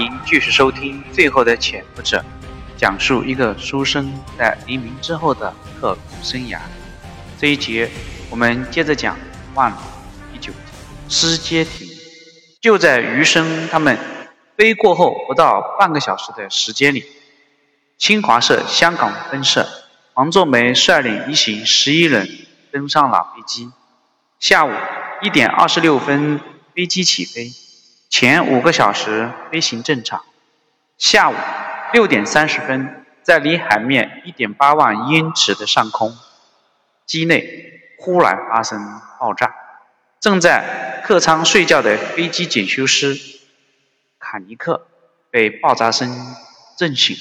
迎继续收听《最后的潜伏者》，讲述一个书生在黎明之后的刻苦生涯。这一节我们接着讲万第九集失街亭。就在余生他们飞过后不到半个小时的时间里，新华社香港分社王作梅率领一行十一人登上了飞机。下午一点二十六分，飞机起飞。前五个小时飞行正常。下午六点三十分，在离海面一点八万英尺的上空，机内忽然发生爆炸。正在客舱睡觉的飞机检修师卡尼克被爆炸声震醒，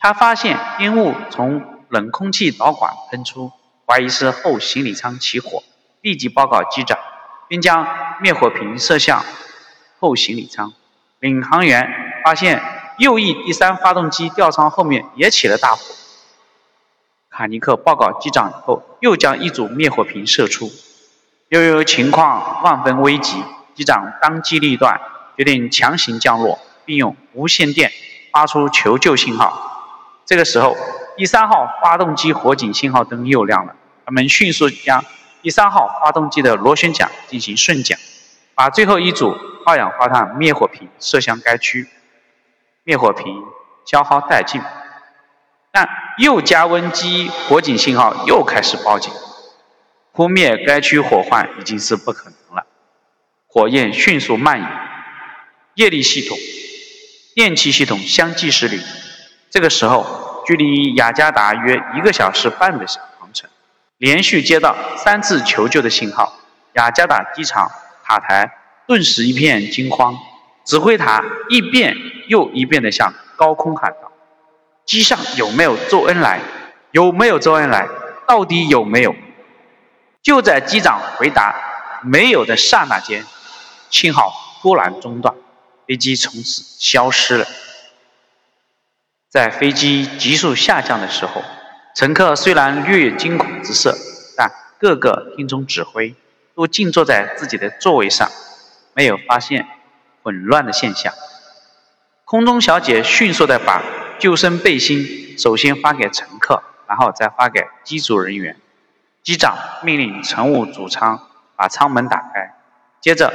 他发现烟雾从冷空气导管喷出，怀疑是后行李舱起火，立即报告机长，并将灭火瓶射向。后行李舱，领航员发现右翼第三发动机吊舱后面也起了大火。卡尼克报告机长以后，又将一组灭火瓶射出。由于情况万分危急，机长当机立断，决定强行降落，并用无线电发出求救信号。这个时候，第三号发动机火警信号灯又亮了。他们迅速将第三号发动机的螺旋桨进行顺桨，把最后一组。二氧化碳灭火瓶射向该区，灭火瓶消耗殆尽，但又加温机火警信号又开始报警，扑灭该区火患已经是不可能了。火焰迅速蔓延，液力系统、电气系统相继失灵。这个时候，距离雅加达约一个小时半的航程，连续接到三次求救的信号，雅加达机场塔台。顿时一片惊慌，指挥塔一遍又一遍地向高空喊道：“机上有没有周恩来？有没有周恩来？到底有没有？”就在机长回答“没有”的刹那间，信号突然中断，飞机从此消失了。在飞机急速下降的时候，乘客虽然略惊恐之色，但个个听从指挥，都静坐在自己的座位上。没有发现混乱的现象。空中小姐迅速地把救生背心首先发给乘客，然后再发给机组人员。机长命令乘务主舱把舱门打开，接着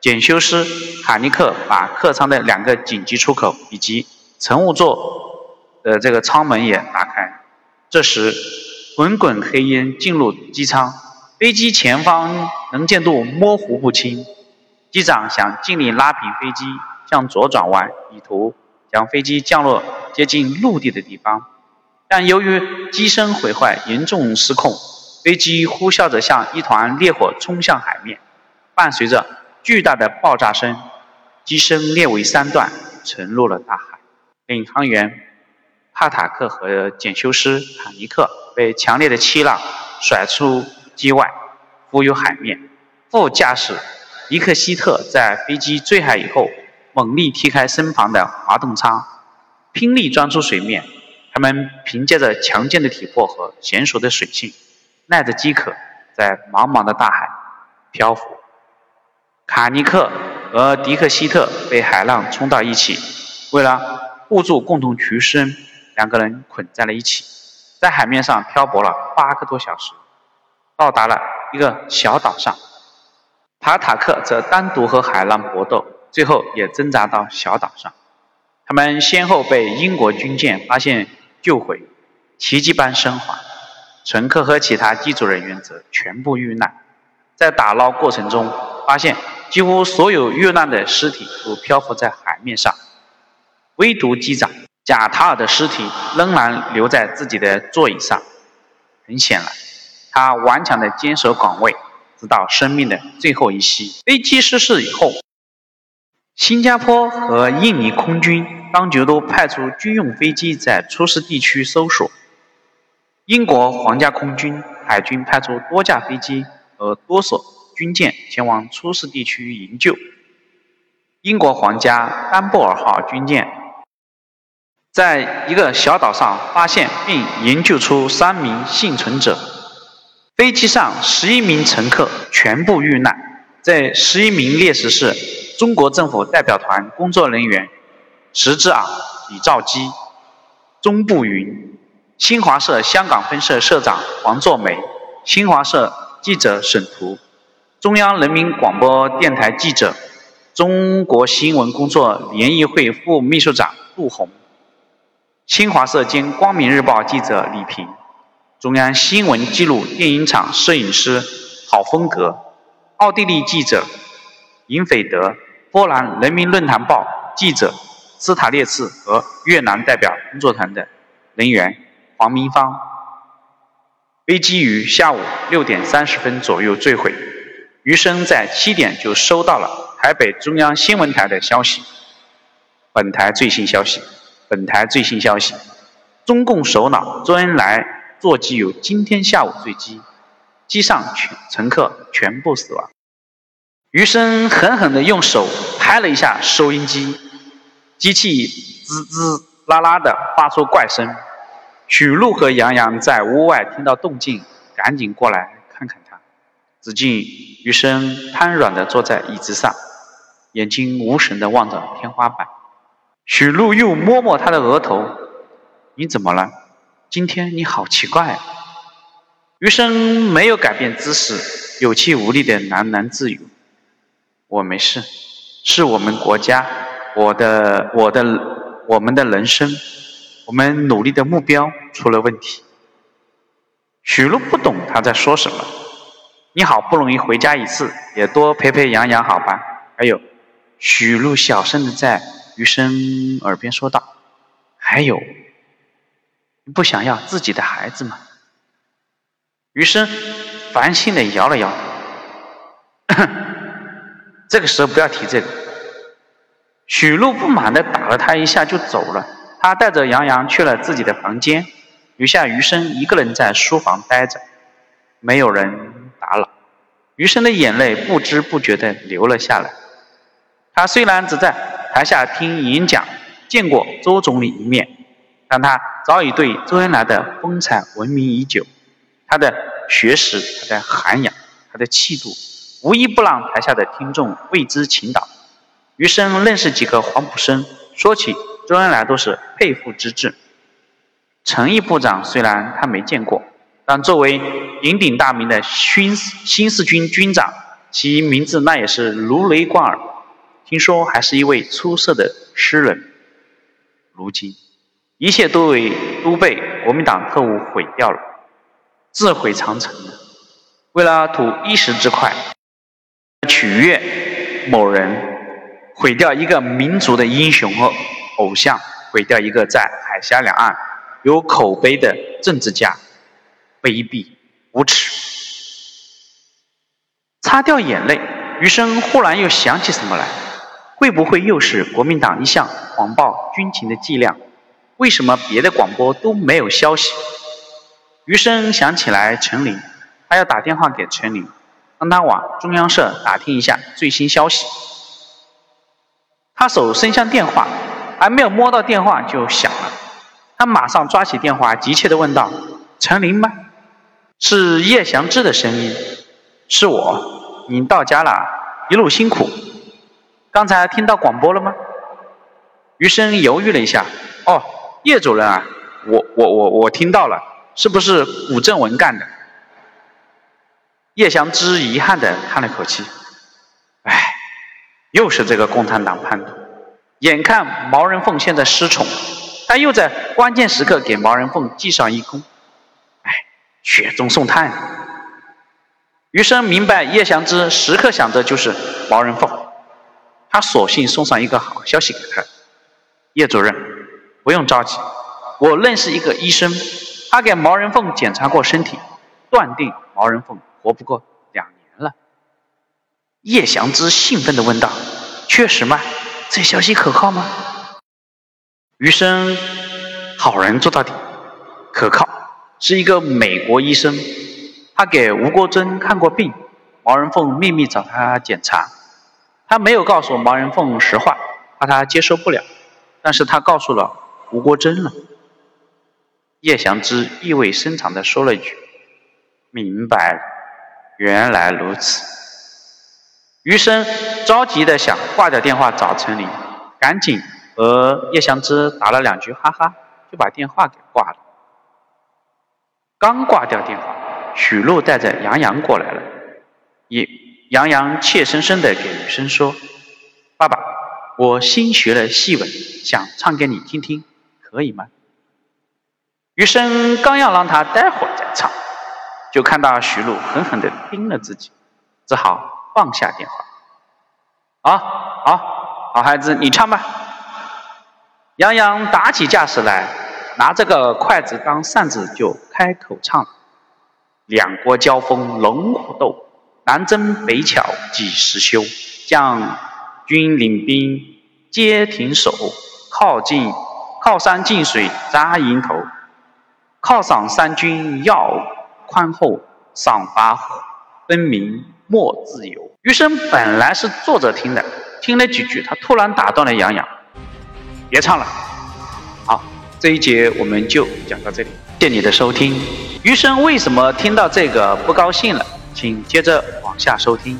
检修师卡尼克把客舱的两个紧急出口以及乘务座的这个舱门也打开。这时，滚滚黑烟进入机舱，飞机前方能见度模糊不清。机长想尽力拉平飞机，向左转弯，以图将飞机降落接近陆地的地方。但由于机身毁坏严重失控，飞机呼啸着像一团烈火冲向海面，伴随着巨大的爆炸声，机身裂为三段，沉入了大海。领航员帕塔克和检修师塔尼克被强烈的气浪甩出机外，浮于海面。副驾驶。尼克希特在飞机坠海以后，猛力踢开身旁的滑动舱，拼力钻出水面。他们凭借着强健的体魄和娴熟的水性，耐着饥渴，在茫茫的大海漂浮。卡尼克和迪克希特被海浪冲到一起，为了互助共同求生，两个人捆在了一起，在海面上漂泊了八个多小时，到达了一个小岛上。塔塔克则单独和海浪搏斗，最后也挣扎到小岛上。他们先后被英国军舰发现救回，奇迹般生还。乘客和其他机组人员则全部遇难。在打捞过程中，发现几乎所有遇难的尸体都漂浮在海面上，唯独机长贾塔尔的尸体仍然留在自己的座椅上。很显然，他顽强地坚守岗位。直到生命的最后一息。飞机失事以后，新加坡和印尼空军当局都派出军用飞机在出事地区搜索。英国皇家空军、海军派出多架飞机和多艘军舰前往出事地区营救。英国皇家丹布尔号军舰在一个小岛上发现并营救出三名幸存者。飞机上十一名乘客全部遇难，这十一名烈士是中国政府代表团工作人员石志昂、李兆基、钟步云，新华社香港分社社长黄作梅，新华社记者沈图，中央人民广播电台记者，中国新闻工作联谊会副秘书长杜红，新华社兼光明日报记者李平，中央新闻纪录电影厂摄影师郝风格，奥地利记者尹斐德，波兰人民论坛报记者斯塔列茨和越南代表工作团的人员黄明芳。飞机于下午六点三十分左右坠毁，余生在七点就收到了台北中央新闻台的消息。本台最新消息，本台最新消息，中共首脑周恩来座机由今天下午坠机，机上全乘客全部死亡。余生狠狠地用手拍了一下收音机，机器滋滋啦啦的发出怪声。许露和杨洋在屋外听到动静，赶紧过来看看他。只见余生瘫软地坐在椅子上，眼睛无神地望着天花板。许露又摸摸他的额头：“你怎么了？今天你好奇怪啊。”余生没有改变姿势，有气无力的喃喃自语：“我没事，是我们国家，我的，我的，我们的人生。”我们努力的目标出了问题。许露不懂他在说什么。你好不容易回家一次，也多陪陪杨洋好吧？还有，许露小声的在余生耳边说道：“还有，不想要自己的孩子吗？”余生烦心的摇了摇头。这个时候不要提这个。许露不满的打了他一下就走了。他带着杨洋去了自己的房间，留下余生一个人在书房待着，没有人打扰。余生的眼泪不知不觉的流了下来。他虽然只在台下听演讲，见过周总理一面，但他早已对周恩来的风采闻名已久。他的学识，他的涵养，他的气度，无一不让台下的听众为之倾倒。余生认识几个黄埔生，说起。周恩来都是佩服之至。陈毅部长虽然他没见过，但作为鼎鼎大名的新新四军军长，其名字那也是如雷贯耳。听说还是一位出色的诗人。如今，一切都为都被国民党特务毁掉了，自毁长城。为了图一时之快，取悦某人，毁掉一个民族的英雄和。偶像毁掉一个在海峡两岸有口碑的政治家，卑鄙无耻！擦掉眼泪，余生忽然又想起什么来，会不会又是国民党一向谎报军情的伎俩？为什么别的广播都没有消息？余生想起来陈琳，他要打电话给陈琳，让他往中央社打听一下最新消息。他手伸向电话。还没有摸到电话就响了，他马上抓起电话，急切地问道：“陈琳吗？是叶祥志的声音，是我。您到家了，一路辛苦。刚才听到广播了吗？”余生犹豫了一下：“哦，叶主任啊，我我我我听到了，是不是古正文干的？”叶祥之遗憾的叹了口气：“唉，又是这个共产党叛徒。”眼看毛人凤现在失宠，他又在关键时刻给毛人凤记上一功，哎，雪中送炭。余生明白叶祥之时刻想着就是毛人凤，他索性送上一个好消息给他。叶主任，不用着急，我认识一个医生，他给毛人凤检查过身体，断定毛人凤活不过两年了。叶祥之兴奋地问道：“确实吗？”这消息可靠吗？余生好人做到底，可靠，是一个美国医生，他给吴国桢看过病，毛人凤秘密找他检查，他没有告诉毛人凤实话，怕他接受不了，但是他告诉了吴国桢了。叶祥之意味深长地说了一句：“明白，原来如此。”余生着急的想挂掉电话找陈琳，赶紧和叶香芝打了两句哈哈，就把电话给挂了。刚挂掉电话，许露带着杨洋过来了，也杨洋怯生生的给余生说：“爸爸，我新学了戏文，想唱给你听听，可以吗？”余生刚要让他待会儿再唱，就看到徐璐狠狠地盯了自己，只好放下电话。啊，好，好孩子，你唱吧。杨洋打起架势来，拿这个筷子当扇子就开口唱：两国交锋龙虎斗，南征北巧几时休？将军领兵皆停手，靠近靠山近水扎营头。犒赏三军要宽厚，赏罚分明莫自由。余生本来是坐着听的，听了几句，他突然打断了杨洋：“别唱了。”好，这一节我们就讲到这里，谢谢你的收听。余生为什么听到这个不高兴了？请接着往下收听。